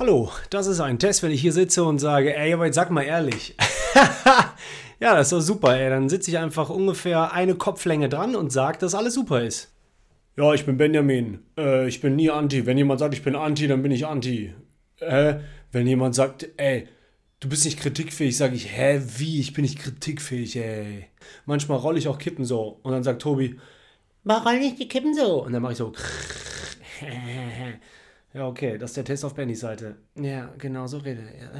Hallo, das ist ein Test, wenn ich hier sitze und sage, ey, aber jetzt sag mal ehrlich. ja, das ist doch super, ey. Dann sitze ich einfach ungefähr eine Kopflänge dran und sage, dass alles super ist. Ja, ich bin Benjamin. Äh, ich bin nie Anti. Wenn jemand sagt, ich bin Anti, dann bin ich Anti. Äh, wenn jemand sagt, ey, du bist nicht kritikfähig, sage ich, hä, wie? Ich bin nicht kritikfähig, ey. Manchmal rolle ich auch Kippen so. Und dann sagt Tobi, mach roll nicht die Kippen so. Und dann mache ich so. Ja, okay, das ist der Test auf Bennys Seite. Ja, genau so rede. Ja.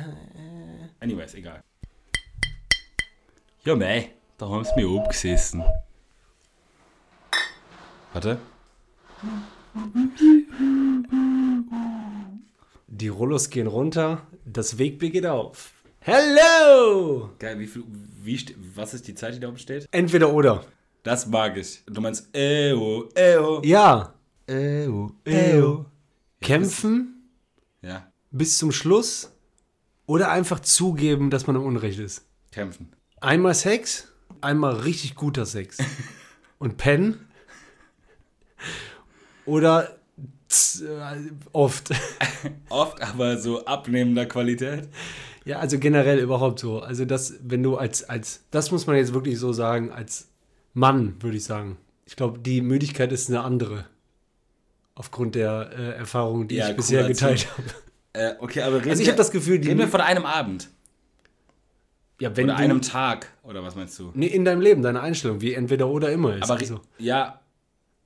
Anyways, egal. Ja, mei, da haben sie mich abgesessen. Warte. Die Rollos gehen runter, das Wegbier geht auf. Hello! Geil, wie viel, wie, was ist die Zeit, die da oben steht? Entweder oder. Das mag ich. Du meinst, eo, eo. Ja. Eo, Kämpfen Ja, bis zum Schluss oder einfach zugeben, dass man im Unrecht ist. kämpfen. Einmal Sex, einmal richtig guter Sex. Und pennen. Oder äh, oft. Oft aber so abnehmender Qualität. Ja, also generell überhaupt so. Also das, wenn du als, als, das muss man jetzt wirklich so sagen, als Mann, würde ich sagen. Ich glaube, die Müdigkeit ist eine andere. Aufgrund der äh, Erfahrungen, die Ja, ich bisher cooler geteilt habe. Äh, okay, aber reden Also ich habe das Gefühl, die Reden wir von einem Abend. ja, wenn Oder du, einem Tag. Oder was meinst du? nee, in deinem Leben, deine Einstellung, wie entweder oder immer ist. Aber also, ja,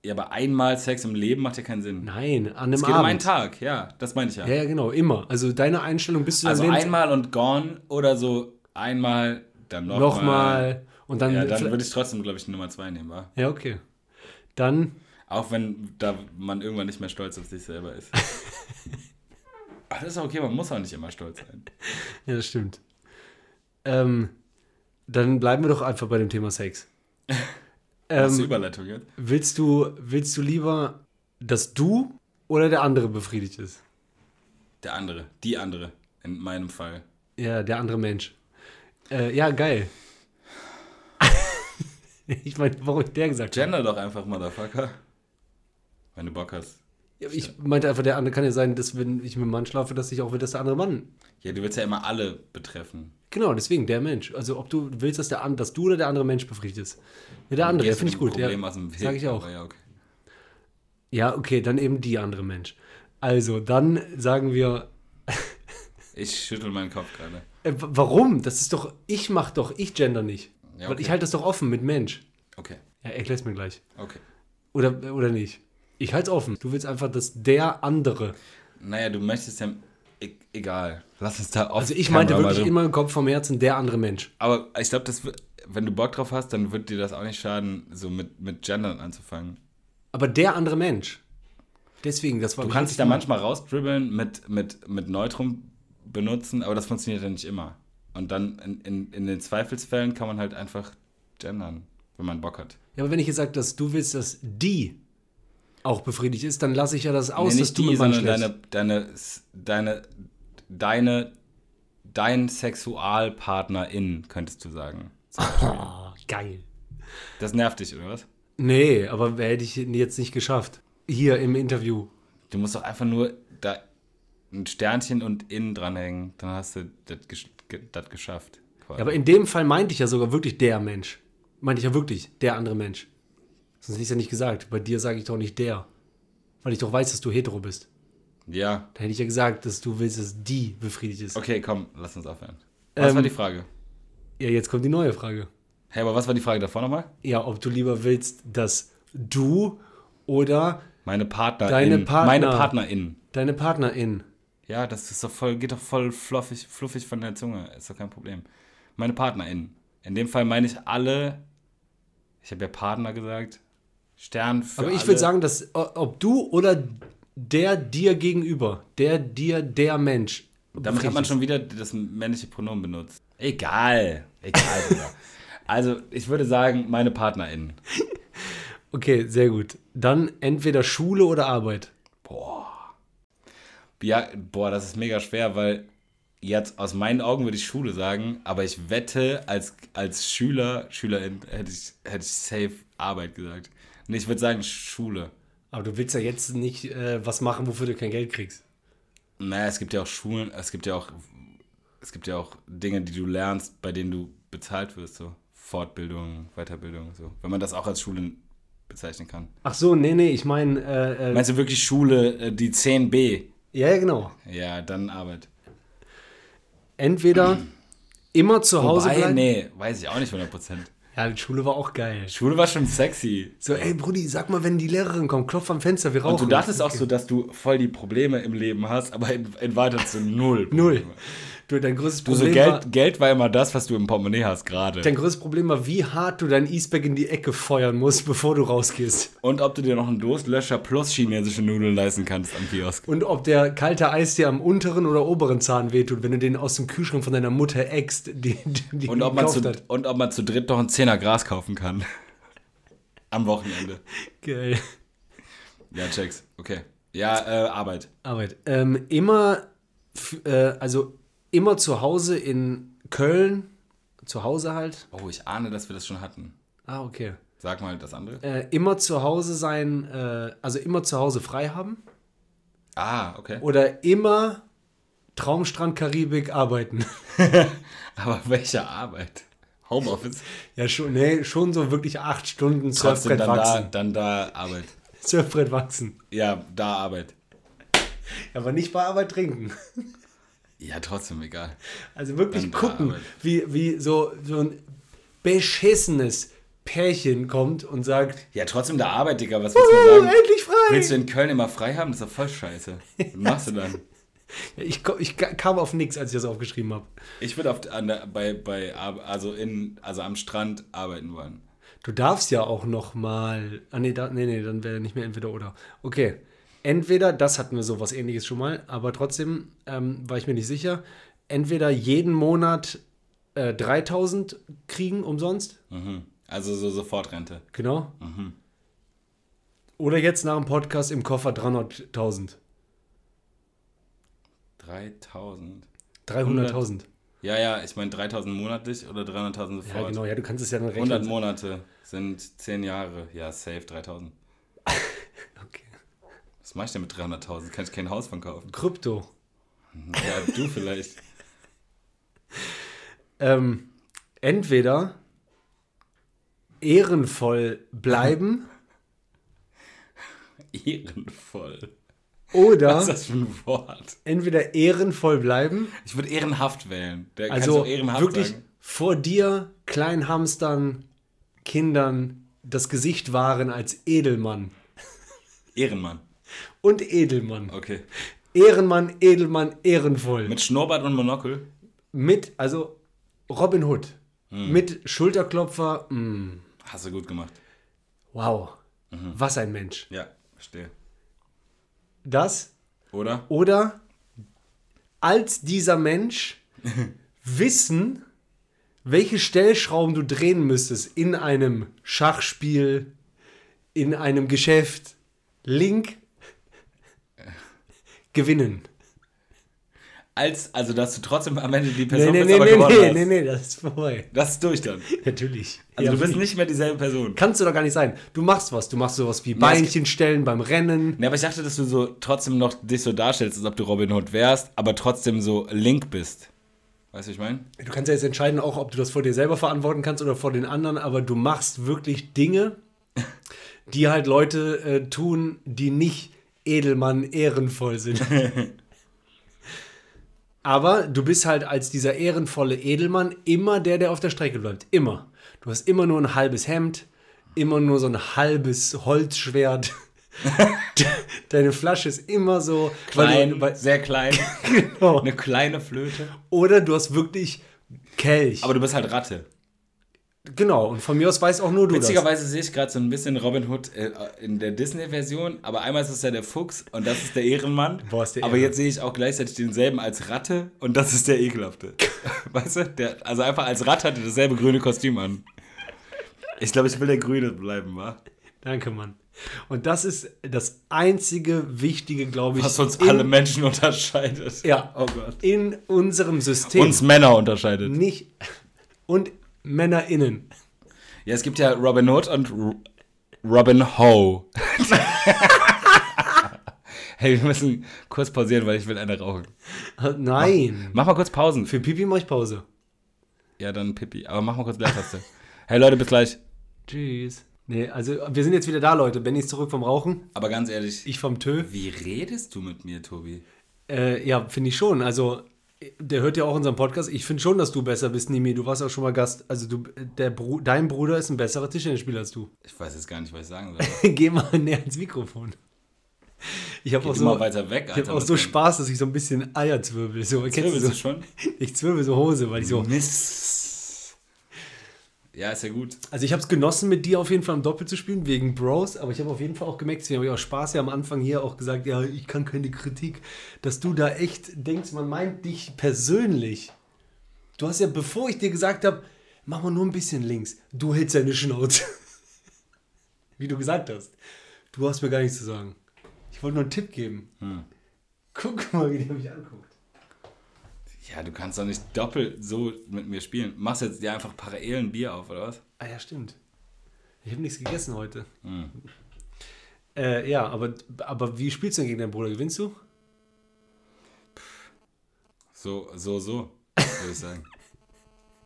ja, aber einmal Sex im Leben macht ja keinen Sinn. nein, an einem es geht Abend. um einen Tag, ja, das meine ich ja. Ja, ja, genau, immer. Also deine Einstellung bis zu deinem also einmal und gone oder so einmal, dann nochmal. nochmal und dann, Ja, dann würde ich trotzdem, glaube ich, Nummer zwei nehmen, wa? ja, okay. Dann Auch wenn da man irgendwann nicht mehr stolz auf sich selber ist. Aber das ist okay, man muss auch nicht immer stolz sein. Ja, das stimmt. Ähm, dann bleiben wir doch einfach bei dem Thema Sex. Ähm, Überleitung jetzt? willst, du, willst du lieber, dass du oder der andere befriedigt ist? Der andere, die andere, in meinem Fall. Ja, der andere Mensch. Äh, ja, geil. ich meine, warum ich der gesagt. Gender doch einfach, Motherfucker. Wenn du Bock hast. Ja, Ich meinte einfach, der andere kann ja sein, dass wenn ich mit einem Mann schlafe, dass ich auch will, dass der andere Mann. Ja, du willst ja immer alle betreffen. Genau, deswegen der Mensch. Also ob du willst, dass, der, dass du oder der andere Mensch befriedigt ist. Ja, der andere, finde ich gut. Ja, Problem aus dem Weg, sag ich auch. Ja, okay. Ja, okay, dann eben die andere Mensch. Also, dann sagen wir, Ich schüttel meinen Kopf gerade. äh, warum? Das ist doch, ich mach doch, ich gender nicht. Ja, Weil okay. ich halte das doch offen mit Mensch. Okay, Ja, erklär's mir gleich. okay. Oder, oder nicht? Ich halte es offen. Du willst einfach, dass der andere. Naja, du möchtest ja. E egal. Lass uns da auf. Also ich meinte Kamera wirklich in meinem Kopf vom Herzen der andere Mensch. Aber ich glaube, das wird- wenn du Bock drauf hast, dann wird dir das auch nicht schaden, so mit, mit Gendern anzufangen. Aber der andere Mensch. Deswegen, das war Du kannst dich da manchmal rausdribbeln mit, mit, mit Neutrum benutzen, aber das funktioniert ja nicht immer. Und dann in, in, in den Zweifelsfällen kann man halt einfach gendern, wenn man Bock hat. Ja, aber wenn ich jetzt sage, dass du willst, dass die auch befriedigt ist, dann lasse ich ja das aus, nee, dass du die, sondern deine, deine, deine, deine, dein Sexualpartnerin, könntest du sagen. Ah, geil. Das nervt dich, oder was? Nee, aber hätte ich jetzt nicht geschafft. Hier im Interview. Du musst doch einfach nur da ein Sternchen und innen dranhängen, dann hast du das, gesch ge das geschafft. Ja, aber in dem Fall meinte ich ja sogar wirklich der Mensch. Meinte ich ja wirklich der andere Mensch. Sonst hätte ich ja nicht gesagt. Bei dir sage ich doch nicht der. Weil ich doch weiß, dass du hetero bist. ja, Da hätte ich ja gesagt, dass du willst, dass die befriedigt ist. okay, komm, lass uns aufhören. Was Ähm, war die Frage? Ja, jetzt kommt die neue Frage. Hey, aber was war die Frage davor nochmal? Ja, ob du lieber willst, dass du oder Meine Partnerin. Deine Partner. Meine Partnerin. deine Partnerin. Ja, das ist doch voll, geht doch voll fluffig, fluffig von der Zunge. Ist doch kein Problem. Meine Partnerin. In dem Fall meine ich alle. Ich habe ja Partner gesagt. Stern für Aber ich würde sagen, dass ob du oder der dir gegenüber, der dir der Mensch. Damit hat man schon wieder das männliche Pronomen benutzt. Egal. Egal. Also, ich würde sagen, meine Partnerin. ist. Okay, sehr gut. Dann entweder Schule oder Arbeit. Ja, boah, das ist mega schwer, weil jetzt aus meinen Augen würde ich Schule sagen, aber ich wette, als, als Schüler, Schülerin, hätte ich, hätte ich safe Arbeit gesagt. Nee, ich würde sagen Schule. Aber du willst ja jetzt nicht äh, was machen, wofür du kein Geld kriegst. Naja, es gibt ja auch Schulen, es gibt ja auch, es gibt ja auch Dinge, die du lernst, bei denen du bezahlt wirst, so Fortbildung, Weiterbildung, so. Wenn man das auch als Schule bezeichnen kann. Ach so, nee, nee, ich meine. Äh, äh, Meinst du wirklich Schule, äh, die 10b? ja, ja, genau. Ja, dann Arbeit. Entweder immer zu Hause Wobei, bleiben. nee, weiß ich auch nicht 100%. Ja, die Schule war auch geil. Schule war schon sexy. So, ey, Brudi, sag mal, wenn die Lehrerin kommt, klopf am Fenster, wir rauchen. Und du dachtest auch so, dass du voll die Probleme im Leben hast, aber in, in weiter zu null. Null. Du, dein größtes Du so Problem war, Geld, Geld war immer das, was du im Portemonnaie hast gerade. dein größtes Problem war, wie hart du dein E-Spec in die Ecke feuern musst, bevor du rausgehst. Und ob du dir noch einen Durstlöscher plus chinesische Nudeln leisten kannst am Kiosk. Und ob der kalte Eis dir am unteren oder oberen Zahn wehtut, wenn du den aus dem Kühlschrank von deiner Mutter eckst, die, die Und ob, man zu, hat. und ob man zu dritt noch einen Zehner Gras kaufen kann. Am Wochenende. Geil. Ja, checks. Okay. Ja, äh, Arbeit. Arbeit. Ähm, immer, äh, also immer zu Hause in Köln, zu Hause halt. Oh, ich ahne, dass wir das schon hatten. Ah, okay. Sag mal das andere. Äh, immer zu Hause sein, äh, also immer zu Hause frei haben. Ah, okay. Oder immer Traumstrand Karibik arbeiten. Aber welche Arbeit? Homeoffice? ja, schon, nee, schon so wirklich acht Stunden Surfbrett dann da, wachsen. dann da Arbeit. Surfbrett wachsen. Ja, da Arbeit. Aber nicht bei Arbeit trinken. Ja, trotzdem egal. Also wirklich Dann da gucken, wie, wie so, so ein beschissenes Pärchen kommt und sagt, Ja, trotzdem da Arbeit, Digga. Was willst du mir "Uh, sagen? endlich frei! Willst du in Köln immer frei haben? Das ist doch voll scheiße. Was machst du dann? Ich, ich ka- kam auf nichts, als ich das aufgeschrieben habe. Ich würde auf an der, bei, bei also in also am Strand arbeiten wollen. Du darfst ja auch noch mal. Ah, nee, da, nee, nee, dann wäre nicht mehr entweder oder. Okay. Entweder, das hatten wir sowas ähnliches schon mal, aber trotzdem ähm, war ich mir nicht sicher. Entweder jeden Monat äh, 3000 kriegen umsonst. Mhm. Also so Sofortrente. Genau. Oder jetzt nach dem Podcast im Koffer 300.000. 3000. 300.000. Ja, ja, ich meine 3000 monatlich oder 300.000 sofort. Ja, genau. Ja, du kannst es ja dann 100 rechnen. Monate sind 10 Jahre. Ja, safe 3000. Okay. Was mach ich denn mit 300.000? Kann ich kein Haus von kaufen? Krypto. Ja, du vielleicht. Ähm, entweder ehrenvoll bleiben Ehrenvoll. oder Was ist das für ein Wort? entweder ehrenvoll bleiben, Ich würde ehrenhaft wählen. Der also ehrenhaft wirklich sagen. vor dir, kleinen Hamstern, Kindern das Gesicht wahren als Edelmann Ehrenmann. Und Edelmann. Okay. Ehrenmann, Edelmann, ehrenvoll. Mit Schnurrbart und Monokel? Mit, also Robin Hood. Hm. Mit Schulterklopfer. mm, Hast du gut gemacht. wow. Mhm. Was ein Mensch. Ja, verstehe. Das Oder? oder als dieser Mensch wissen, welche Stellschrauben du drehen müsstest in einem Schachspiel, in einem Geschäft. Link gewinnen. Als, also, dass du trotzdem am Ende die Nee, Person nee, bist, nee, aber nee, gewonnen nee, hast. nee, nee, das ist vorbei. Das ist durch dann. Natürlich. Also, Ja, du bist nicht mehr dieselbe Person. Kannst du doch gar nicht sein. Du machst was. Du machst sowas wie Beinchen stellen beim Rennen. Ne, aber ich dachte, dass du so trotzdem noch dich so darstellst, als ob du Robin Hood wärst, aber trotzdem so Link bist. Weißt du, was ich meine? Du kannst ja jetzt entscheiden, auch ob du das vor dir selber verantworten kannst oder vor den anderen, aber du machst wirklich Dinge, die halt Leute äh, tun, die nicht Edelmann ehrenvoll sind. aber du bist halt als dieser ehrenvolle Edelmann immer der, der auf der Strecke bleibt. Immer. Du hast immer nur ein halbes Hemd, immer nur so ein halbes Holzschwert. Deine Flasche ist immer so Klein, du, weil, sehr klein. genau. Eine kleine Flöte. Oder du hast wirklich Kelch. Aber du bist halt Ratte. Genau, und von mir aus weiß auch nur du das. Witzigerweise sehe ich gerade so ein bisschen Robin Hood äh, in der Disney-Version, aber einmal ist es ja der Fuchs und das ist der Ehrenmann. Boah, ist der aber jetzt sehe ich auch gleichzeitig denselben als Ratte und das ist der Ekelhafte. weißt du? Der, also einfach als Ratte hat er dasselbe grüne Kostüm an. Ich glaube, ich will der Grüne bleiben, wa? Danke, Mann. Und das ist das einzige Wichtige, glaube ich, Was uns in, alle Menschen unterscheidet. ja, Oh Gott. in unserem System. Uns Männer unterscheidet. nicht und MännerInnen. Ja, es gibt ja Robin Hood und R Robin Ho. Hey, wir müssen kurz pausieren, weil ich will eine rauchen. Nein. Mach mal kurz Pausen. Für Pipi mache ich Pause. Ja, dann Pippi. Aber mach mal kurz Leertaste. hey Leute, bis gleich. Tschüss. Nee, also wir sind jetzt wieder da, Leute. Benny ist zurück vom Rauchen, Aber ganz ehrlich, ich vom Tö. wie redest du mit mir, Tobi? Äh, ja, finde ich schon. Also, der hört ja auch unseren Podcast. Ich finde schon, dass du besser bist, Nimi. Du warst auch schon mal Gast. Also, du, der Bru dein Bruder ist ein besserer Tischtennisspieler als du. Ich weiß jetzt gar nicht, was ich sagen soll. Geh mal näher ins Mikrofon. Ich habe auch so, weiter weg, ich hab auch so Spaß, dass ich so ein bisschen Eier zwirbel. So, kennst du so? schon? Ich zwirbel so Hose, weil ich so. Mist. Ja, ist ja gut. Also ich habe es genossen, mit dir auf jeden Fall am Doppel zu spielen, wegen Bros, aber ich habe auf jeden Fall auch gemerkt, deswegen habe ich auch Spaß ja am Anfang hier auch gesagt, ja, ich kann keine Kritik, dass du da echt denkst, man meint dich persönlich. Du hast ja, bevor ich dir gesagt habe, mach mal nur ein bisschen links, du hältst deine Schnauze. Wie du gesagt hast. Du hast mir gar nichts zu sagen. Ich wollte nur einen Tipp geben. Hm. Guck mal, wie der mich anguckt. Ja, du kannst doch nicht doppelt so mit mir spielen. Machst jetzt dir einfach parallel ein Bier auf, oder was? Ah ja, stimmt. Ich habe nichts gegessen heute. Hm. Äh, ja, aber, aber wie spielst du denn gegen deinen Bruder? Gewinnst du? So, so, so, würde ich sagen.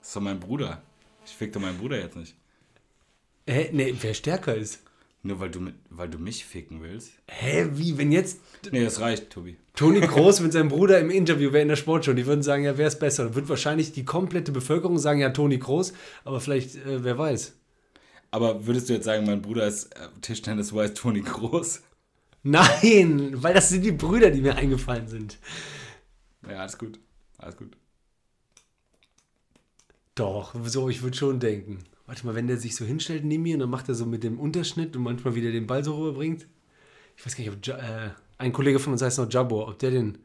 Das ist doch mein Bruder. Ich fick doch meinen Bruder jetzt nicht. Hä? Nee, wer stärker ist. Nur weil du, mit, weil du mich ficken willst. Hä, wie, wenn jetzt Nee, das reicht, Tobi. Toni Groß mit seinem Bruder im Interview wäre in der Sportshow, die würden sagen, ja, wer ist besser? Dann wird wahrscheinlich die komplette Bevölkerung sagen, ja, Toni Groß, aber vielleicht, äh, wer weiß. Aber würdest du jetzt sagen, mein Bruder ist äh, Tischtennis-wise Toni Groß? Nein, weil das sind die Brüder, die mir eingefallen sind. Ja, alles gut. Alles gut. Doch, so, ich würde schon denken. Warte mal, wenn der sich so hinstellt neben mir und dann macht er so mit dem Unterschnitt und manchmal wieder den Ball so rüberbringt. Ich weiß gar nicht, ob ja, äh, ein Kollege von uns heißt noch Jabbo, ob der den,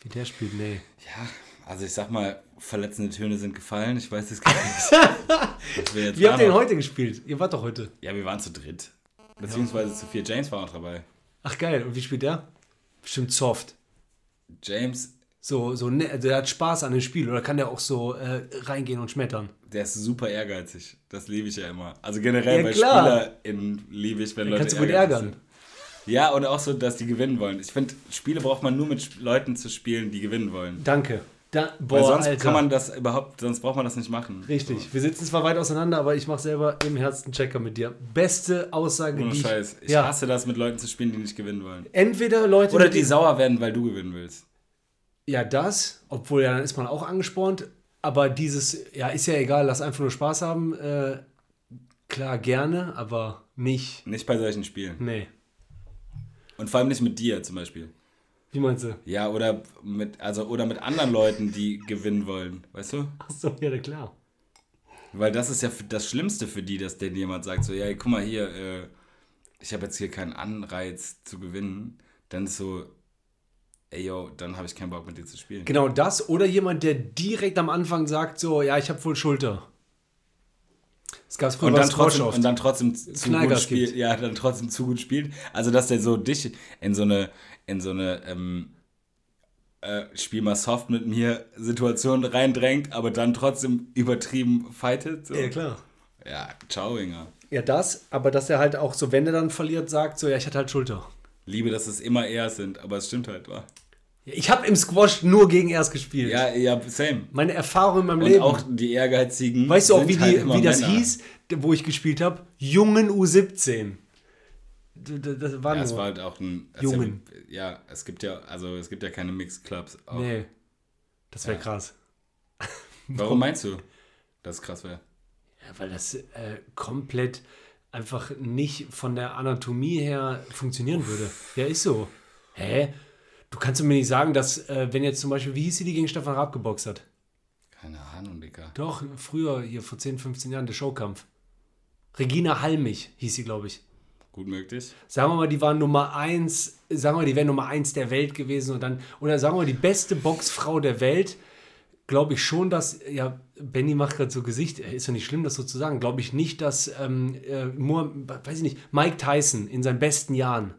wie der spielt, nee. Ja, also ich sag mal, verletzende Töne sind gefallen. Ich weiß es gar nicht. wir Wie habt ihr denn noch- heute gespielt? Ihr wart doch heute. Ja, wir waren zu dritt. Beziehungsweise zu vier. James war auch dabei. Ach geil, und wie spielt der? Bestimmt soft. James, So, so, ne, der hat Spaß an dem Spiel oder kann der auch so äh, reingehen und schmettern? der ist super ehrgeizig. Das liebe ich ja immer. Also generell Ja, bei. SpielerInnen liebe ich, wenn Den Leute kannst du gut ärgern. sind. Ja, und auch so, dass die gewinnen wollen. Ich finde, Spiele braucht man nur mit Leuten zu spielen, die gewinnen wollen. Danke. Da, boah, Weil sonst Alter. kann man das überhaupt, sonst braucht man das nicht machen. Richtig. Wir sitzen zwar weit auseinander, aber ich mache selber im Herzen Checker mit dir. Beste Aussage, Ohne die ich, Scheiß. Ich ja. hasse das, mit Leuten zu spielen, die nicht gewinnen wollen. Entweder Leute, Oder die sauer werden, weil du gewinnen willst. Ja, das, obwohl ja, dann ist man auch angespornt. Aber dieses, ja, ist ja egal, lass einfach nur Spaß haben. Äh, klar, gerne, aber nicht. Nicht bei solchen Spielen. Nee. Und vor allem nicht mit dir zum Beispiel. Wie meinst du? Ja, oder mit, also, oder mit anderen Leuten, die gewinnen wollen. Weißt du? Achso, ja, klar. Weil das ist ja das Schlimmste für die, dass denen jemand sagt, so, ja, guck mal hier, äh, ich habe jetzt hier keinen Anreiz zu gewinnen. Dann ist so, ey, yo, dann habe ich keinen Bock mit dir zu spielen. Genau das oder jemand, der direkt am Anfang sagt, so, ja, ich habe wohl Schulter. Das gab es früher Und dann, trotzdem, und dann trotzdem zu gut spielt. Ja, dann trotzdem zu gut spielt. Also, dass der so dich in so eine, in so eine, ähm, äh, Spiel mal soft mit mir Situation reindrängt, aber dann trotzdem übertrieben fightet. So. Ja, klar. Ja, ciao, Inga. Ja, das, aber dass er halt auch so, wenn er dann verliert, sagt, so, ja, ich hatte halt Schulter. Liebe, dass es immer er sind, aber es stimmt halt, wa? Ich habe im Squash nur gegen erst gespielt. Ja, ja, same. Meine Erfahrung in meinem Und Leben. auch die Ehrgeizigen. weißt du auch, wie, die, halt wie das Männer. hieß, wo ich gespielt habe? Jungen U17. D- d- Das war Ja, es war halt auch ein. Jungen. Ja, ja, es gibt ja, also es gibt ja keine Mixed Clubs. Auch. nee, das wäre Ja. krass. Warum meinst du, dass es krass wäre? Ja, weil das äh, komplett einfach nicht von der Anatomie her funktionieren würde. Ja, ist so. Hä? Du kannst mir nicht sagen, dass, äh, wenn jetzt zum Beispiel, wie hieß sie, die gegen Stefan Raab geboxt hat? Keine Ahnung, Digga. Doch, früher, hier vor 10, 15 Jahren, der Showkampf. Regina Halmich hieß sie, glaube ich. Gut möglich. Sagen wir mal, die war Nummer 1, sagen wir, die wäre Nummer 1 der Welt gewesen und dann, oder sagen wir, die beste Boxfrau der Welt, glaube ich schon, dass, ja, Benny macht gerade so Gesicht, äh, ist ja nicht schlimm, das so zu sagen, glaube ich nicht, dass, ähm, äh, Moore, weiß ich nicht, Mike Tyson in seinen besten Jahren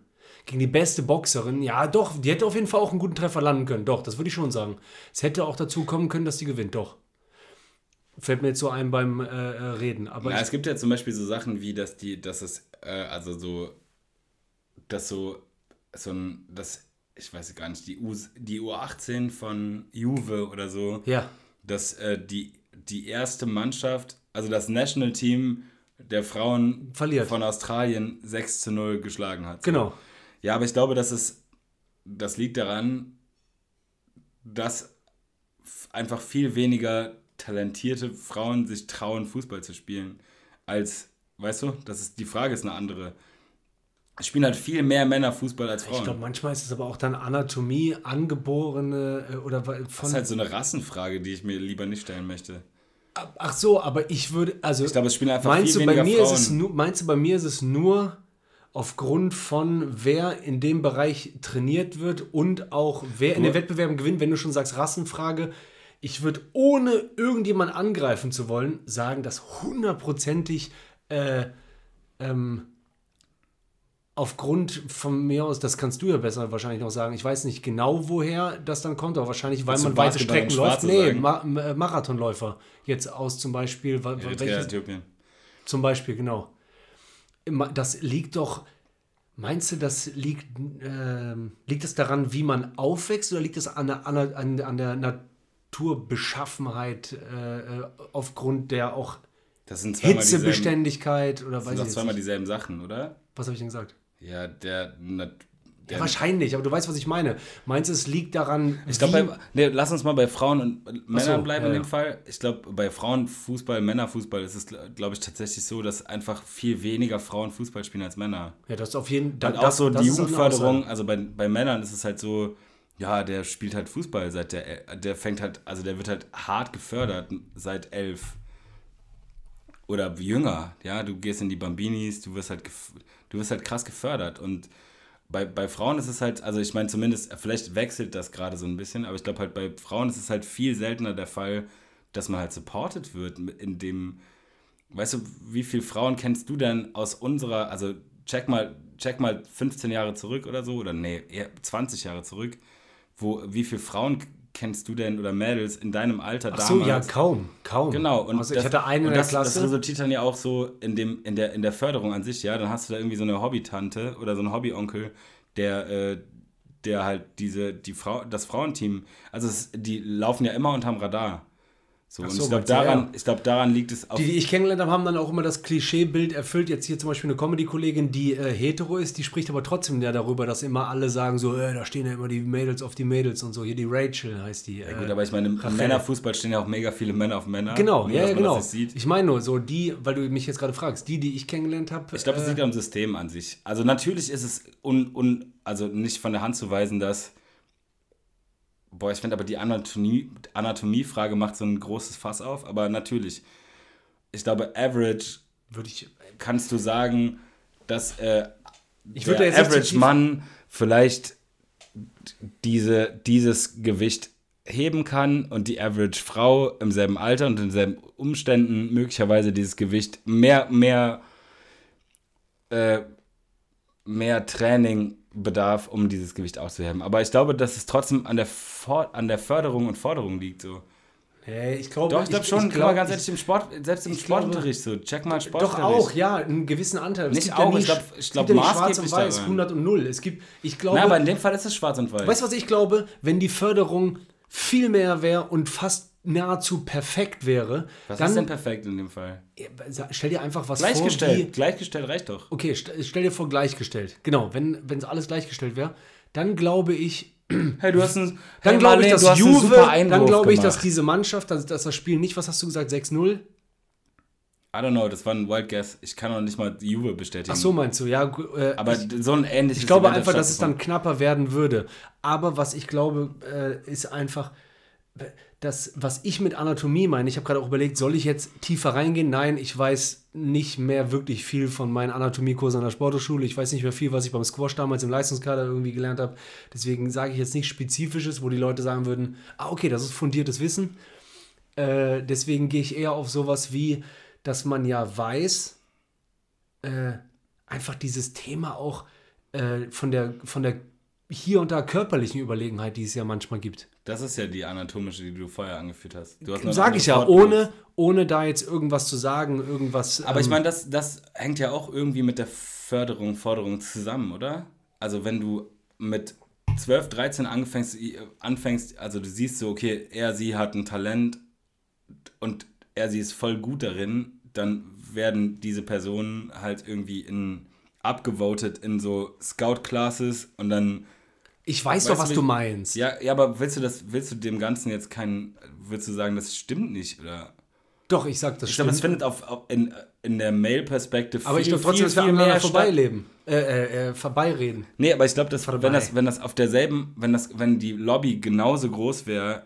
gegen die beste Boxerin, ja doch, die hätte auf jeden Fall auch einen guten Treffer landen können, doch, das würde ich schon sagen. Es hätte auch dazu kommen können, dass die gewinnt, doch. Fällt mir jetzt so ein beim äh, äh, Reden, aber Ja, es gibt ja zum Beispiel so Sachen wie, dass die, dass es, äh, also so, dass so, so ein, dass ich weiß gar nicht, die, U, die U18 von Juve oder so, Ja. dass äh, die, die erste Mannschaft, also das National Team der Frauen Verliert. von Australien 6 zu 0 geschlagen hat. So. Genau. Ja, aber ich glaube, dass es, das liegt daran, dass einfach viel weniger talentierte Frauen sich trauen, Fußball zu spielen, als, weißt du, das ist, die Frage ist eine andere. Es spielen halt viel mehr Männer Fußball als Ich glaube, Frauen. manchmal ist es aber auch dann Anatomie, angeborene äh, oder wa- Das von. ist halt so eine Rassenfrage, die ich mir lieber nicht stellen möchte. Ach so, aber ich würde, also Ich glaube, es spielen einfach meinst viel du, bei weniger mir Frauen. ist es nur, meinst du, bei mir ist es nur aufgrund von wer in dem Bereich trainiert wird und auch wer in Nur- den Wettbewerben gewinnt, wenn du schon sagst Rassenfrage. Ich würde, ohne irgendjemand angreifen zu wollen, sagen, dass hundertprozentig äh, ähm, aufgrund von mir aus, das kannst du ja besser wahrscheinlich noch sagen, ich weiß nicht genau, woher das dann kommt, aber wahrscheinlich, weil man weite Strecken läuft. Nee? Ma Ma Marathonläufer jetzt aus zum Beispiel, Eritrea, Äthiopien. zum Beispiel, genau. Das liegt doch, meinst du, das liegt, ähm, liegt das daran, wie man aufwächst oder liegt das an der, an der, an der Naturbeschaffenheit äh, äh, aufgrund der auch Das sind zweimal dieselben, Hitzebeständigkeit oder das weiß sind ich zweimal nicht. dieselben Sachen, oder? Was habe ich denn gesagt? Ja, der, Ja, wahrscheinlich, aber du weißt, was ich meine. Meinst du, es liegt daran, Ich glaube, nee, lass uns mal bei Frauen und Männern so, bleiben ja, in ja. dem Fall. Ich glaube, bei Frauenfußball, Männerfußball ist es, glaube ich, tatsächlich so, dass einfach viel weniger Frauen Fußball spielen als Männer. ja, das ist auf jeden Fall. Und auch so die Jugendförderung, also bei, bei Männern ist es halt so, ja, der spielt halt Fußball seit der, der fängt halt, also der wird halt hart gefördert seit elf. Oder jünger, ja, du gehst in die Bambinis, du wirst halt, du wirst halt krass gefördert und bei, bei Frauen ist es halt, also ich meine zumindest, vielleicht wechselt das gerade so ein bisschen, aber ich glaube halt bei Frauen ist es halt viel seltener der Fall, dass man halt supported wird in dem, weißt du, wie viele Frauen kennst du denn aus unserer, also check mal, check mal 15 Jahre zurück oder so, oder nee, eher 20 Jahre zurück, wo, wie viele Frauen kennst du denn oder Mädels in deinem Alter Ach so, damals? ja, kaum, kaum. Genau, und also das, ich hatte einen und in der das, Klasse. Das resultiert dann ja auch so in, dem, in, der, in der Förderung an sich, ja. Dann hast du da irgendwie so eine Hobbytante oder so einen Hobbyonkel, der, äh, der halt diese, die Frau, das Frauenteam, also es, die laufen ja immer unterm Radar. So, Ach und so, ich glaube, ja. daran, glaub, daran liegt es auf. Die, die ich kennengelernt habe, haben dann auch immer das Klischeebild erfüllt. Jetzt hier zum Beispiel eine Comedy-Kollegin, die äh, hetero ist, die spricht aber trotzdem ja darüber, dass immer alle sagen so, äh, da stehen ja immer die Mädels auf die Mädels und so. Hier die Rachel heißt die. ja, äh, gut, aber ich meine, im. Männerfußball stehen ja auch mega viele Männer auf Männer. Genau, nur, ja, ja, genau. Ich meine nur, so die, weil du mich jetzt gerade fragst, die, die ich kennengelernt habe. Ich glaube, es äh, liegt am System an sich. Also natürlich ist es un, un, also nicht von der Hand zu weisen, dass boah, ich finde aber die Anatomie, Anatomiefrage macht so ein großes Fass auf, aber natürlich. Ich glaube, average würde ich. kannst du sagen, dass äh, der average Mann vielleicht diese, dieses Gewicht heben kann und die average Frau im selben Alter und in selben Umständen möglicherweise dieses Gewicht mehr, mehr, äh, mehr Training bedarf, um dieses Gewicht auszuheben. Aber ich glaube, dass es trotzdem an der, For an der Förderung und Forderung liegt. So. Hey, ich glaube, Doch, ich glaube schon, ich glaub, ganz ich- ehrlich, im Sport, selbst im ich glaube- Sportunterricht so, check mal Doch Sportunterricht. auch, ja, einen gewissen Anteil. Es Nicht gibt auch, nie, ich glaub- ich glaub, ja schwarz und weiß, daran. 100 und 0. Es gibt, ich glaube, Na, aber in dem Fall ist es schwarz und weiß. weißt du, was ich glaube? Wenn die Förderung viel mehr wäre und fast nahezu perfekt wäre, Was dann ist denn perfekt in dem Fall? stell dir einfach was Gleichgestellt. vor, Gleichgestellt reicht doch. okay, st stell dir vor gleichgestellt. Genau, wenn es alles gleichgestellt wäre, dann glaube ich, Hey, du hast einen, dann hey, glaube ich, dass Juve, dann glaube ich, dass diese Mannschaft, dass, dass das Spiel nicht, was hast du gesagt, 6-0? I don't know, das war ein Wild Guess. Ich kann auch nicht mal Juve bestätigen. Ach so meinst du, ja. Äh, Aber ich, so ein ähnliches Ich glaube Event einfach, dass es dann knapper werden würde. Aber was ich glaube, äh, ist einfach, das, was ich mit Anatomie meine, ich habe gerade auch überlegt, soll ich jetzt tiefer reingehen? Nein, ich weiß nicht mehr wirklich viel von meinen Anatomiekursen an der Sporthochschule. Ich weiß nicht mehr viel, was ich beim Squash damals im Leistungskader irgendwie gelernt habe. Deswegen sage ich jetzt nichts Spezifisches, wo die Leute sagen würden, ah, okay, das ist fundiertes Wissen. Äh, deswegen gehe ich eher auf sowas wie, dass man ja weiß, äh, einfach dieses Thema auch äh, von, der, von der hier und da körperlichen Überlegenheit, die es ja manchmal gibt. Das ist ja die anatomische, die du vorher angeführt hast. Du hast eine ich ja, ohne, ohne da jetzt irgendwas zu sagen, irgendwas. Aber ich ähm, meine, das, das hängt ja auch irgendwie mit der Förderung, Forderung zusammen, oder? Also wenn du mit 12, 13 anfängst, anfängst, also du siehst so, okay, er, sie hat ein Talent und er, sie ist voll gut darin, dann werden diese Personen halt irgendwie in abgevotet in so Scout-Classes und dann. Ich weiß doch, was du meinst. Ja, ja, aber willst du das, willst du dem Ganzen jetzt keinen, willst du sagen, das stimmt nicht, oder? Doch, ich sag das ich stimmt. Ich glaube, es findet auf, auf, in, in der Male-Perspektive Aber ich glaube trotzdem, dass wir aneinander vorbeileben. Äh, äh, äh, vorbeireden. Nee, aber ich glaube, dass wenn das, wenn das auf derselben, wenn das, wenn die Lobby genauso groß wäre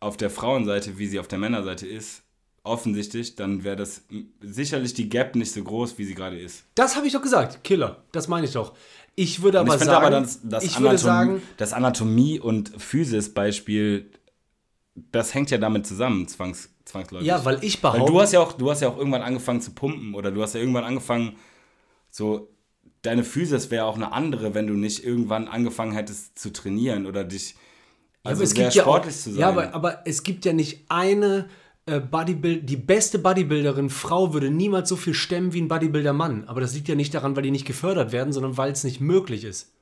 auf der Frauenseite, wie sie auf der Männerseite ist, offensichtlich, dann wäre das sicherlich die Gap nicht so groß, wie sie gerade ist. Das habe ich doch gesagt, Killer. Das meine ich doch. Ich würde aber ich sagen, aber das, das, ich Anatom würde sagen, das Anatomie- und Physis-Beispiel, das hängt ja damit zusammen, zwangs, zwangsläufig. Ja, weil ich behaupte. Weil du hast ja auch, du hast ja auch irgendwann angefangen zu pumpen oder du hast ja irgendwann angefangen, so deine Physis wäre auch eine andere, wenn du nicht irgendwann angefangen hättest zu trainieren oder dich also ja, sehr sportlich ja auch, zu sein. Ja, aber, aber es gibt ja nicht eine Bodybuild, die beste Bodybuilderin Frau würde niemals so viel stemmen wie ein Bodybuilder Mann. Aber das liegt ja nicht daran, weil die nicht gefördert werden, sondern weil es nicht möglich ist.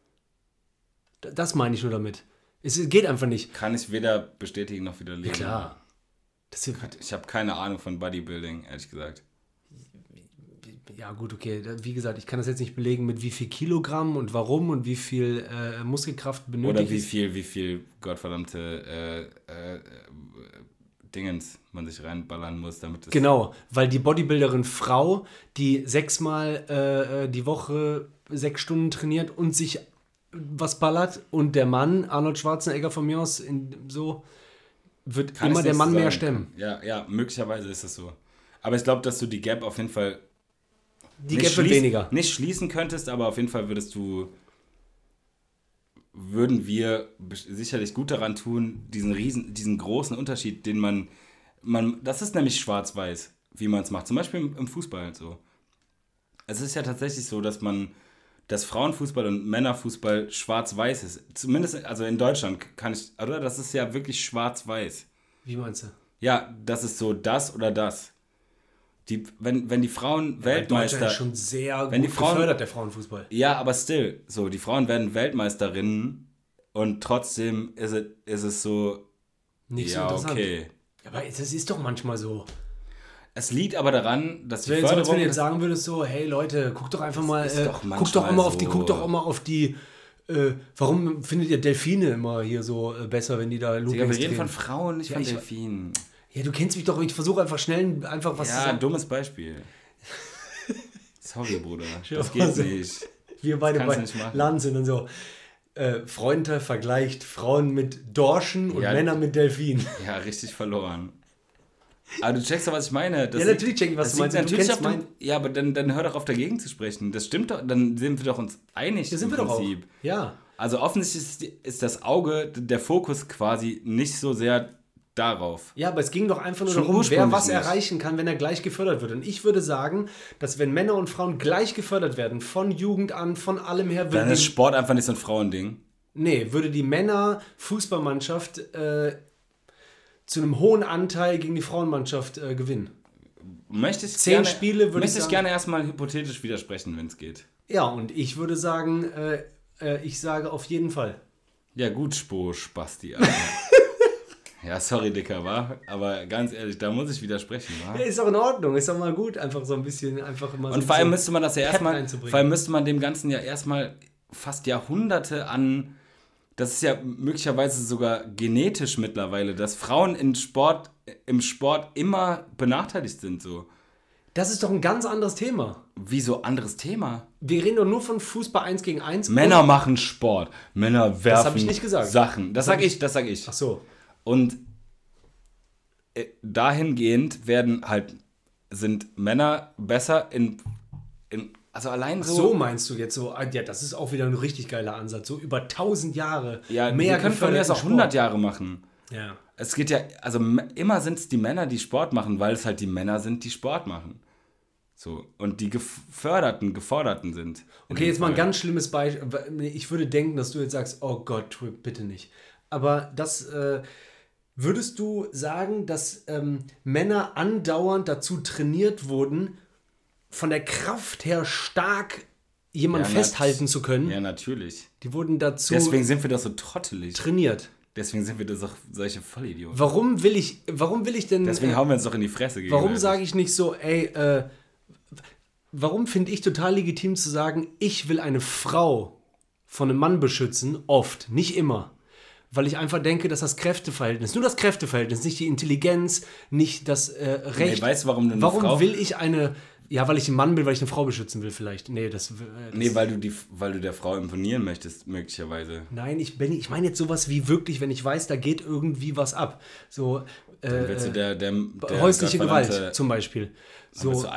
Das meine ich nur damit. Es geht einfach nicht. Kann ich weder bestätigen noch widerlegen. Ja, klar. ich habe keine Ahnung von Bodybuilding, ehrlich gesagt. Ja, gut, okay. Wie gesagt, ich kann das jetzt nicht belegen, mit wie viel Kilogramm und warum und wie viel äh, Muskelkraft benötigt Oder wie viel, wie viel gottverdammte äh, äh, Dingens man sich reinballern muss, damit es. Genau, weil die Bodybuilderin Frau, die sechsmal äh, äh, die Woche sechs Stunden trainiert und sich was ballert und der Mann, Arnold Schwarzenegger von mir aus, in, so wird Kann immer der Mann mehr stemmen. Ja, ja, möglicherweise ist das so. Aber ich glaube, dass du die Gap auf jeden Fall. Die Gap wird weniger. Nicht schließen könntest, aber auf jeden Fall würdest du würden wir sicherlich gut daran tun, diesen riesen, diesen großen Unterschied, den man, man, das ist nämlich schwarz-weiß, wie man es macht. Zum Beispiel im, im Fußball halt so. Es ist ja tatsächlich so, dass man, dass Frauenfußball und Männerfußball schwarz-weiß ist. Zumindest, also in Deutschland kann ich, oder? Das ist ja wirklich schwarz-weiß. Wie meinst du? Ja, das ist so das oder das. Die, wenn, wenn die Frauen ja, Weltmeister. Ist schon sehr wenn gut die Frauen, gefördert, der Frauenfußball. Ja, aber still. So, die Frauen werden Weltmeisterinnen und trotzdem ist es, ist es so. Nicht ja, so interessant. okay. Aber das ist doch manchmal so. Es liegt aber daran, dass die Förderung... Als wenn du jetzt sagen würdest so, hey Leute, guck doch einfach mal, äh, doch guck doch immer so. auf die, guck doch immer auf die, äh, warum findet ihr Delfine immer hier so äh, besser, wenn die da Loopings Wir reden von Frauen, nicht ja, von Delfinen. Ja, du kennst mich doch, ich versuche einfach schnell einfach was ja, zu sagen. Ja, ein dummes Beispiel. Sorry, Bruder. Das geht also, nicht. Wir beide bei Land sind und so. Äh, Freunde vergleicht Frauen mit Dorschen und ja, Männer mit Delfinen. Ja, richtig verloren. Aber du checkst doch, was ich meine. Das ja, natürlich check ich, was du meinst. Natürlich du mein... ja, aber dann, dann hör doch auf, dagegen zu sprechen. Das stimmt doch, dann sind wir doch uns einig. Ja, sind wir Prinzip. doch auch. Ja. Also offensichtlich ist, ist das Auge, der Fokus quasi nicht so sehr darauf. Ja, aber es ging doch einfach nur Schon darum, wer was nicht. erreichen kann, wenn er gleich gefördert wird. Und ich würde sagen, dass wenn Männer und Frauen gleich gefördert werden, von Jugend an, von allem her, dann ist Sport einfach nicht so ein Frauending. Nee, würde die Männer-Fußballmannschaft äh, zu einem hohen Anteil gegen die Frauenmannschaft äh, gewinnen. Möchte ich Zehn gerne, Spiele würde möchte ich, ich gerne erstmal hypothetisch widersprechen, wenn es geht. Ja, und ich würde sagen, äh, äh ich sage auf jeden Fall. Ja, gut, Spo, Spasti. Ja, sorry, Dicker, war. Aber ganz ehrlich, da muss ich widersprechen, wa? Ja, ist doch in Ordnung, ist doch mal gut, einfach so ein bisschen, einfach immer so Und vor allem müsste man das ja erstmal, vor allem müsste man dem Ganzen ja erstmal fast Jahrhunderte an, das ist ja möglicherweise sogar genetisch mittlerweile, dass Frauen in Sport, im Sport immer benachteiligt sind, so. Das ist doch ein ganz anderes Thema. Wieso anderes Thema? Wir reden doch nur von Fußball 1 gegen 1. Männer machen Sport. Männer werfen das ich nicht gesagt. Sachen. Das, das sag ich, ich, das sag ich. Ach so. Und äh, dahingehend werden halt, sind Männer besser in, in also allein so. Ach so meinst du jetzt so, ah, ja, das ist auch wieder ein richtig geiler Ansatz. So über 1000 Jahre. Ja, mehr wir können von mir auch 100 Jahre machen. Ja. Es geht ja, also immer sind es die Männer, die Sport machen, weil es halt die Männer sind, die Sport machen. So, und die geförderten, geforderten sind. Okay, jetzt Fall. mal ein ganz schlimmes Beispiel. Ich würde denken, dass du jetzt sagst, oh Gott, bitte nicht. Aber das, äh, Würdest du sagen, dass ähm, Männer andauernd dazu trainiert wurden, von der Kraft her stark jemanden Ja, festhalten zu können. Ja, natürlich. Die wurden dazu Deswegen sind wir doch so trottelig. trainiert. Deswegen sind wir doch so, solche Vollidioten. Warum will ich, warum will ich denn, Deswegen äh, hauen wir uns doch in die Fresse gegen. warum sage ich nicht so, ey, äh, warum finde ich total legitim zu sagen, ich will eine Frau von einem Mann beschützen? Oft, nicht immer. Weil ich einfach denke, dass das Kräfteverhältnis, nur das Kräfteverhältnis, nicht die Intelligenz, nicht das äh, Recht. Nee, weißt du, warum du eine warum Frau- will ich eine, ja, weil ich ein Mann bin, weil ich eine Frau beschützen will vielleicht. Nee, das, äh, das Nee, weil du, die, weil du der Frau imponieren möchtest, möglicherweise. Nein, ich, bin, ich meine jetzt sowas wie wirklich, wenn ich weiß, da geht irgendwie was ab. So äh, Willst du der, der, der häusliche Gewalt zum Beispiel. So. So,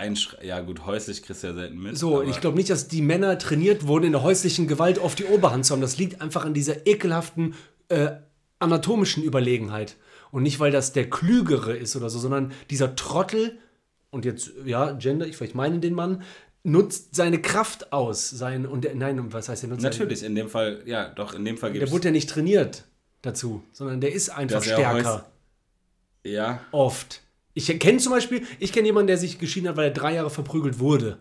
ja, gut, häuslich kriegst du ja selten mit. so ich glaube nicht, dass die Männer trainiert wurden, in der häuslichen Gewalt auf die Oberhand zu haben. Das liegt einfach an dieser ekelhaften äh, anatomischen Überlegenheit. Und nicht, weil das der Klügere ist oder so, sondern dieser Trottel, und jetzt, ja, Gender, ich vielleicht meine den Mann, nutzt seine Kraft aus. Sein, und der, nein, was heißt der nutzt? Natürlich, in dem Fall, ja, doch, in dem Fall gibt Der es. wurde ja nicht trainiert dazu, sondern der ist einfach er stärker. Ja, Oft. Ich kenne zum Beispiel, ich kenne jemanden, der sich geschieden hat, weil er drei Jahre verprügelt wurde.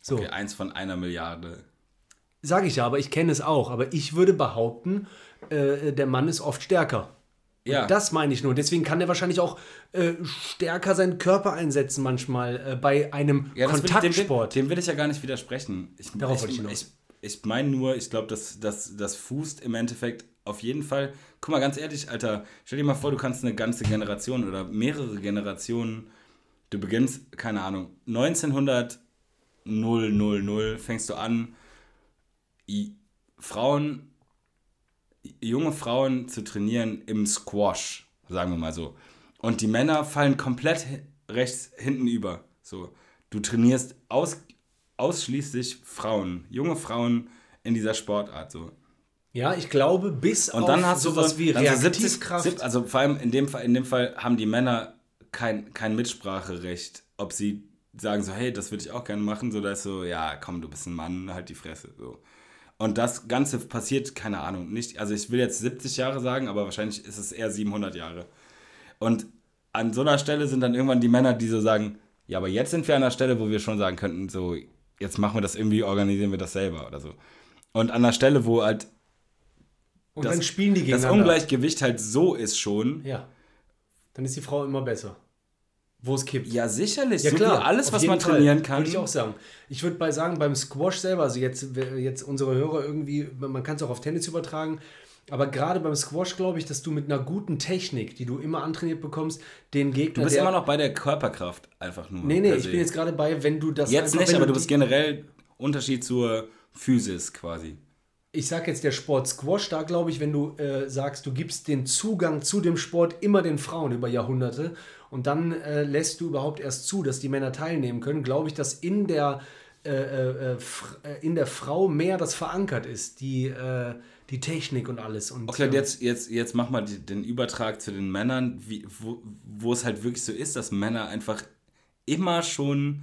So, okay, eins von einer Milliarde. Sage ich ja, aber ich kenne es auch. Aber ich würde behaupten, äh, der Mann ist oft stärker. Ja, Das meine ich nur. Deswegen kann er wahrscheinlich auch äh, stärker seinen Körper einsetzen manchmal äh, bei einem ja das will, dem, Kontaktsport. dem will ich ja gar nicht widersprechen. Ich, Darauf wollte ich hinaus. Ich, ich meine nur, ich glaube, dass das, fußt im Endeffekt auf jeden Fall. Guck mal, ganz ehrlich, Alter, stell dir mal vor, du kannst eine ganze Generation oder mehrere Generationen, du beginnst, keine Ahnung, 1900 000 fängst du an, Frauen, junge Frauen zu trainieren im Squash, sagen wir mal so. Und die Männer fallen komplett rechts hinten über. So, du trainierst aus, ausschließlich Frauen, junge Frauen in dieser Sportart. So. Ja, ich glaube, bis Und auf dann hast du sowas so, wie dann so 70, Reaktivkraft. 70, also vor allem in dem Fall, in dem Fall haben die Männer kein, kein Mitspracherecht, ob sie sagen so, hey, das würde ich auch gerne machen, so ist so, ja, komm, du bist ein Mann, halt die Fresse. So. Und das Ganze passiert, keine Ahnung, nicht, also ich will jetzt 70 Jahre sagen, aber wahrscheinlich ist es eher 700 Jahre. Und an so einer Stelle sind dann irgendwann die Männer, die so sagen, ja, aber jetzt sind wir an einer Stelle, wo wir schon sagen könnten, so, jetzt machen wir das irgendwie, organisieren wir das selber oder so. Und an einer Stelle, wo halt und das- dann spielen die das gegeneinander. Ungleichgewicht halt so ist schon. Ja. Dann ist die Frau immer besser. Wo es kippt. Ja, sicherlich. Ja, so klar. alles, was man Fall. trainieren kann. Würde ich auch sagen. Ich würde bei sagen, beim Squash selber, also jetzt, jetzt unsere Hörer irgendwie, man kann es auch auf Tennis übertragen, aber gerade beim Squash glaube ich, dass du mit einer guten Technik, die du immer antrainiert bekommst, den Gegner. Du bist immer noch bei der Körperkraft einfach nur. Nee, nee, ich se. bin jetzt gerade bei, wenn du das. Jetzt einfach, nicht, aber du bist die- generell Unterschied zur Physis quasi. Ich sag jetzt der Sport Squash, da glaube ich, wenn du äh, sagst, du gibst den Zugang zu dem Sport immer den Frauen über Jahrhunderte und dann äh, lässt du überhaupt erst zu, dass die Männer teilnehmen können, glaube ich, dass in der, äh, äh, Fr- äh, in der Frau mehr das verankert ist, die, äh, die Technik und alles. Und, Okay, und äh, jetzt, jetzt, jetzt mach mal die, den Übertrag zu den Männern, wie, wo, wo es halt wirklich so ist, dass Männer einfach immer schon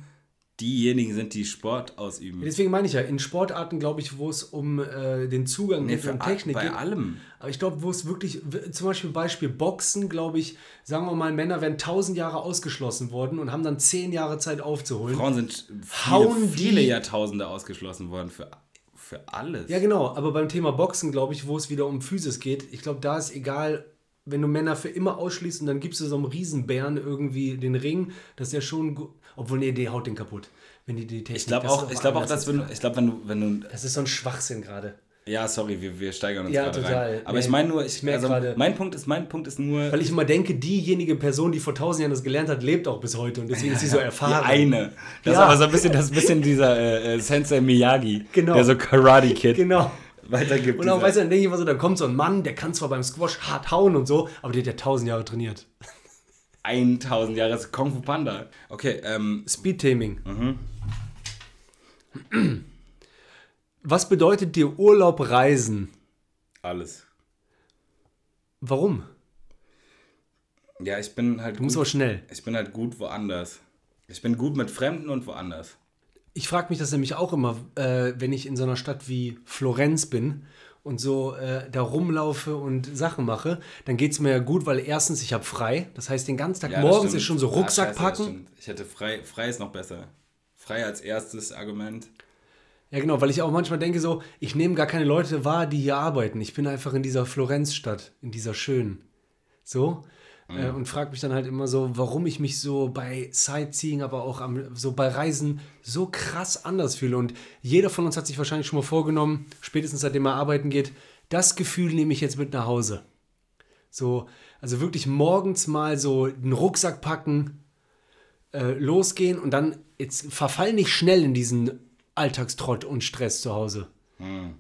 diejenigen sind, die Sport ausüben. Deswegen meine ich ja, in Sportarten, glaube ich, wo es um äh, den Zugang Nee, geht a- Technik bei geht. allem. Aber ich glaube, wo es wirklich, zum Beispiel Beispiel Boxen, glaube ich, sagen wir mal, Männer werden tausend Jahre ausgeschlossen worden und haben dann zehn Jahre Zeit aufzuholen. Frauen sind viele, Hauen viele Jahrtausende ausgeschlossen worden für, für alles. Ja, genau, aber beim Thema Boxen, glaube ich, wo es wieder um Physis geht, ich glaube, da ist egal, wenn du Männer für immer ausschließt und dann gibst du so einem Riesenbären irgendwie den Ring, dass der schon, gu- obwohl, nee, die haut den kaputt. Wenn die die Technik, Ich glaube ist auch, ich glaube auch, dass wenn, du- ich glaube, wenn du, wenn du, Das ist so ein Schwachsinn gerade. ja, sorry, wir, wir steigern uns Ja, gerade total. rein. Aber Nee, ich meine nur, ich, ich merk also gerade- mein Punkt ist, mein Punkt ist nur, Weil ich immer denke, diejenige Person, die vor tausend Jahren das gelernt hat, lebt auch bis heute und deswegen ist sie so erfahren. die eine. Das ist Ja. aber so ein bisschen, das ist ein bisschen dieser äh, äh, Sensei Miyagi, Genau. der so Karate Kid Genau. weitergibt. Und auch, weißt du, dann denke ich immer so, da kommt so ein Mann, der kann zwar beim Squash hart hauen und so, aber der hat ja tausend Jahre trainiert. 1000 Jahre ist Kung Fu Panda. Okay, ähm, Speedtaming. Was bedeutet dir Urlaub reisen? alles. Warum? Ja, ich bin halt Du musst aber gut, schnell. ich bin halt gut woanders. Ich bin gut mit Fremden und woanders. Ich frage mich das nämlich auch immer, äh, wenn ich in so einer Stadt wie Florenz bin und so äh, da rumlaufe und Sachen mache, dann geht es mir ja gut, weil erstens, ich habe frei. Das heißt, den ganzen Tag Ja, morgens stimmt. ist schon so Ah, Rucksack scheiße, das packen. Ich hätte frei, frei ist noch besser. Frei als erstes Argument. Ja, genau, weil ich auch manchmal denke so, ich nehme gar keine Leute wahr, die hier arbeiten. Ich bin einfach in dieser Florenzstadt, in dieser schönen. So. Äh, und frage mich dann halt immer so, warum ich mich so bei Sightseeing, aber auch am, so bei Reisen so krass anders fühle. Und jeder von uns hat sich wahrscheinlich schon mal vorgenommen, spätestens seitdem er arbeiten geht, das Gefühl nehme ich jetzt mit nach Hause. So, also wirklich morgens mal so einen Rucksack packen, äh, losgehen und dann jetzt verfall nicht schnell in diesen Alltagstrott und Stress zu Hause.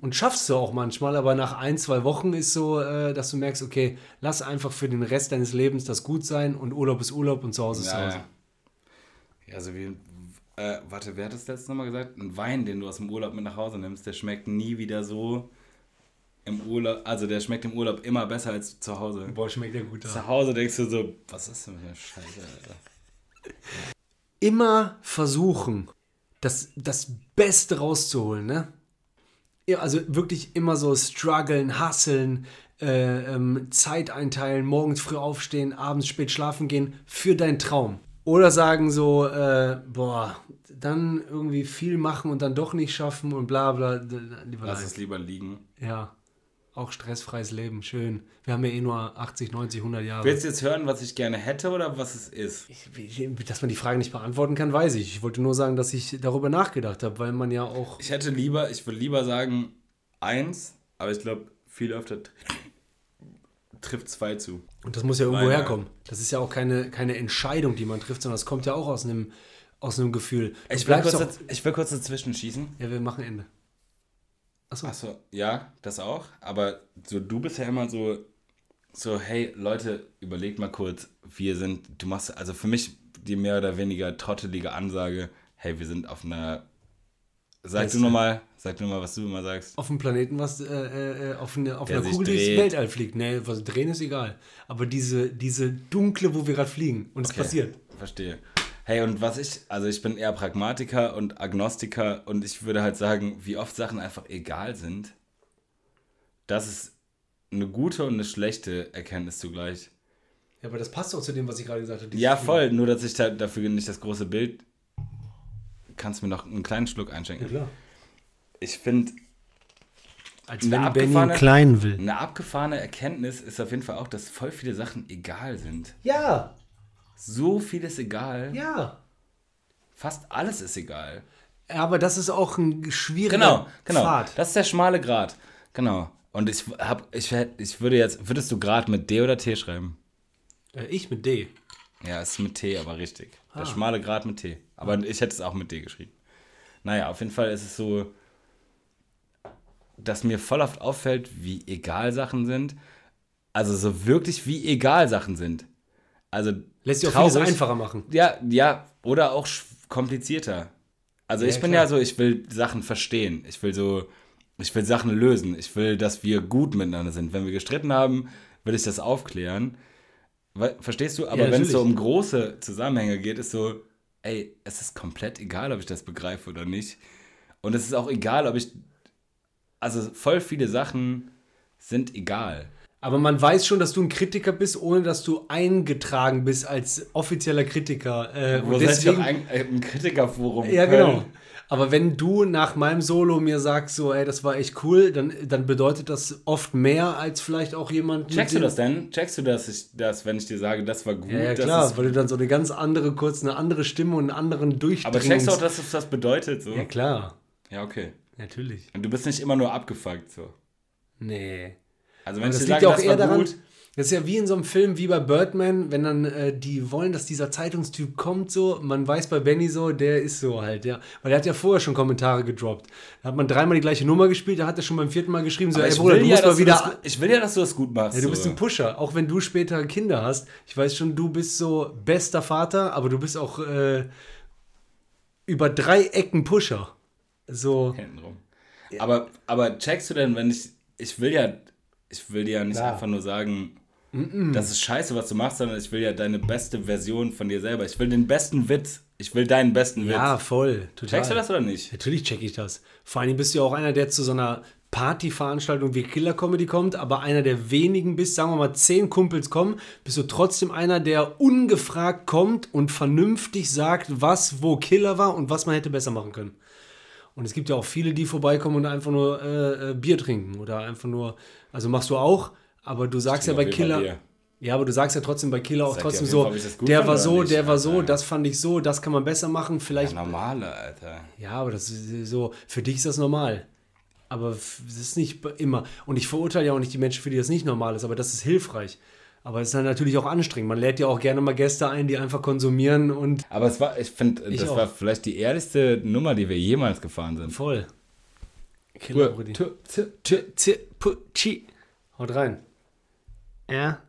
Und schaffst du auch manchmal, aber nach ein, zwei Wochen ist so, äh, dass du merkst, okay, lass einfach für den Rest deines Lebens das gut sein und Urlaub ist Urlaub und zu Hause ist zu Ja, Hause. ja. ja also wie, äh, warte, wer hat das letzte Mal gesagt? Ein Wein, den du aus dem Urlaub mit nach Hause nimmst, der schmeckt nie wieder so im Urlaub, also der schmeckt im Urlaub immer besser als zu Hause. Boah, schmeckt der gut. Zu Hause denkst du so, was ist denn für eine Scheiße, Alter? immer versuchen, das, das Beste rauszuholen, ne? Ja, also wirklich immer so strugglen, hustlen, äh, ähm, Zeit einteilen, morgens früh aufstehen, abends spät schlafen gehen für deinen Traum. Oder sagen so, äh, boah, dann irgendwie viel machen und dann doch nicht schaffen und bla bla. Lass nein. es lieber liegen. Ja, auch stressfreies Leben, schön. Wir haben ja eh nur 80, 90, 100 Jahre. Willst du jetzt hören, was ich gerne hätte oder was es ist? Ich- Dass man die Frage nicht beantworten kann, weiß ich. Ich wollte nur sagen, dass ich darüber nachgedacht habe, weil man ja auch. Ich hätte lieber, ich würde lieber sagen eins, aber ich glaube, viel öfter tr- trifft zwei zu. Und das muss ja irgendwo Weil, herkommen. Das ist ja auch keine, keine Entscheidung, die man trifft, sondern das kommt ja auch aus einem, aus einem Gefühl. Ich will, kurz, ich will kurz dazwischen schießen. Ja, wir machen Ende. Achso. Achso, ja, das auch. Aber so, du bist ja immer so, so, hey Leute, überlegt mal kurz, wir sind, du machst, also für mich die mehr oder weniger trottelige Ansage, hey, wir sind auf einer, sag Beste. du nochmal, sag du nochmal, was du immer sagst. Auf dem Planeten, was äh, äh, auf, eine, auf einer Kugel, die ins dreht. Weltall fliegt. Nee, was drehen ist egal. Aber diese, diese dunkle, wo wir gerade fliegen und es Okay, passiert. Verstehe. Hey, und was ich, also ich bin eher Pragmatiker und Agnostiker und ich würde halt sagen, wie oft Sachen einfach egal sind, das ist eine gute und eine schlechte Erkenntnis zugleich. Ja, aber das passt auch zu dem, was ich gerade gesagt habe. Ja, voll, nur dass ich da, dafür nicht das große Bild. Kannst du mir noch einen kleinen Schluck Ja, einschenken? klar. Ich finde, Als wenn Benny abgefahrene- klein will. eine abgefahrene Erkenntnis ist auf jeden Fall auch, dass voll viele Sachen egal sind. Ja, So viel ist egal. ja. Fast alles ist egal. Aber das ist auch ein schwieriger Genau, genau. Pfad. Das ist der schmale Grat. Genau. Und ich hab, ich, ich würde jetzt, würdest du Grad mit D oder T schreiben? Äh, ich mit D. Ja, es ist mit T, aber richtig. Der Ah. schmale Grad mit T. Aber ich hätte es auch mit D geschrieben. Naja, auf jeden Fall ist es so, dass mir voll oft auffällt, wie egal Sachen sind. Also so wirklich, wie egal Sachen sind. Also Lässt sich auch vieles einfacher machen. Ja, ja, oder auch komplizierter. Also Ja, ich bin klar. ja so, ich will Sachen verstehen. Ich will so, ich will Sachen lösen. Ich will, dass wir gut miteinander sind. Wenn wir gestritten haben, will ich das aufklären. Verstehst du? Aber Ja, wenn es so um große Zusammenhänge geht, ist so, ey, es ist komplett egal, ob ich das begreife oder nicht. Und es ist auch egal, ob ich, also voll viele Sachen sind egal. Aber man weiß schon, dass du ein Kritiker bist, ohne dass du eingetragen bist als offizieller Kritiker. Äh, Wo ihr auch deswegen, ein, äh, ein Kritikerforum? ja, Köln? genau. Aber wenn du nach meinem Solo mir sagst, so, ey, das war echt cool, dann, dann bedeutet das oft mehr als vielleicht auch jemand. Checkst du das denn? Checkst du das, ich, das, wenn ich dir sage, das war gut? Ja, ja klar, weil du dann so eine ganz andere, kurz eine andere Stimme und einen anderen Durchdringungs... aber checkst du auch, dass das bedeutet? So? Ja, klar. Ja, okay. Natürlich. Und du bist nicht immer nur abgefuckt. So. Nee. Also wenn das liegt ja auch eher daran, gut, das ist ja wie in so einem Film wie bei Birdman, wenn dann äh, die wollen, dass dieser Zeitungstyp kommt, so, man weiß bei Benny so, der ist so halt, ja. Weil er hat ja vorher schon Kommentare gedroppt. Da hat man dreimal die gleiche Nummer gespielt, da hat er schon beim vierten Mal geschrieben, so, ey ich, Bruder, will du ja, musst dass mal du wieder. das, ich will ja, dass du das gut machst. ja, du bist ein Pusher, auch wenn du später Kinder hast. Ich weiß schon, du bist so bester Vater, aber du bist auch äh, über drei Ecken Pusher. So, Hintenrum. Aber, aber checkst du denn, wenn ich, ich will ja, ich will dir ja nicht Klar. einfach nur sagen, das ist scheiße, was du machst, sondern ich will ja deine beste Version von dir selber. Ich will den besten Witz. Ich will deinen besten ja, Witz. voll. Total. Checkst du das oder nicht? Natürlich check ich das. Vor allem bist du ja auch einer, der zu so einer Partyveranstaltung wie Killer Comedy kommt, aber einer der wenigen bist, sagen wir mal, zehn Kumpels kommen, bist du trotzdem einer, der ungefragt kommt und vernünftig sagt, was wo Killer war und was man hätte besser machen können. Und es gibt ja auch viele, die vorbeikommen und einfach nur äh, äh, Bier trinken oder einfach nur, also machst du auch, aber du sagst ja bei Killer, ja, aber du sagst ja trotzdem bei Killer auch trotzdem so, der war so, der war so, das fand ich so, das kann man besser machen, vielleicht. Ja, normale, Alter. Ja, aber das ist so, für dich ist das normal. Aber es ist nicht immer. Und ich verurteile ja auch nicht die Menschen, für die das nicht normal ist, aber das ist hilfreich. Aber es ist dann natürlich auch anstrengend. Man lädt ja auch gerne mal Gäste ein, die einfach konsumieren und. Aber es war, ich finde, das auch. war vielleicht die ehrlichste Nummer, die wir jemals gefahren sind. Voll. Killer. Haut rein. Ja.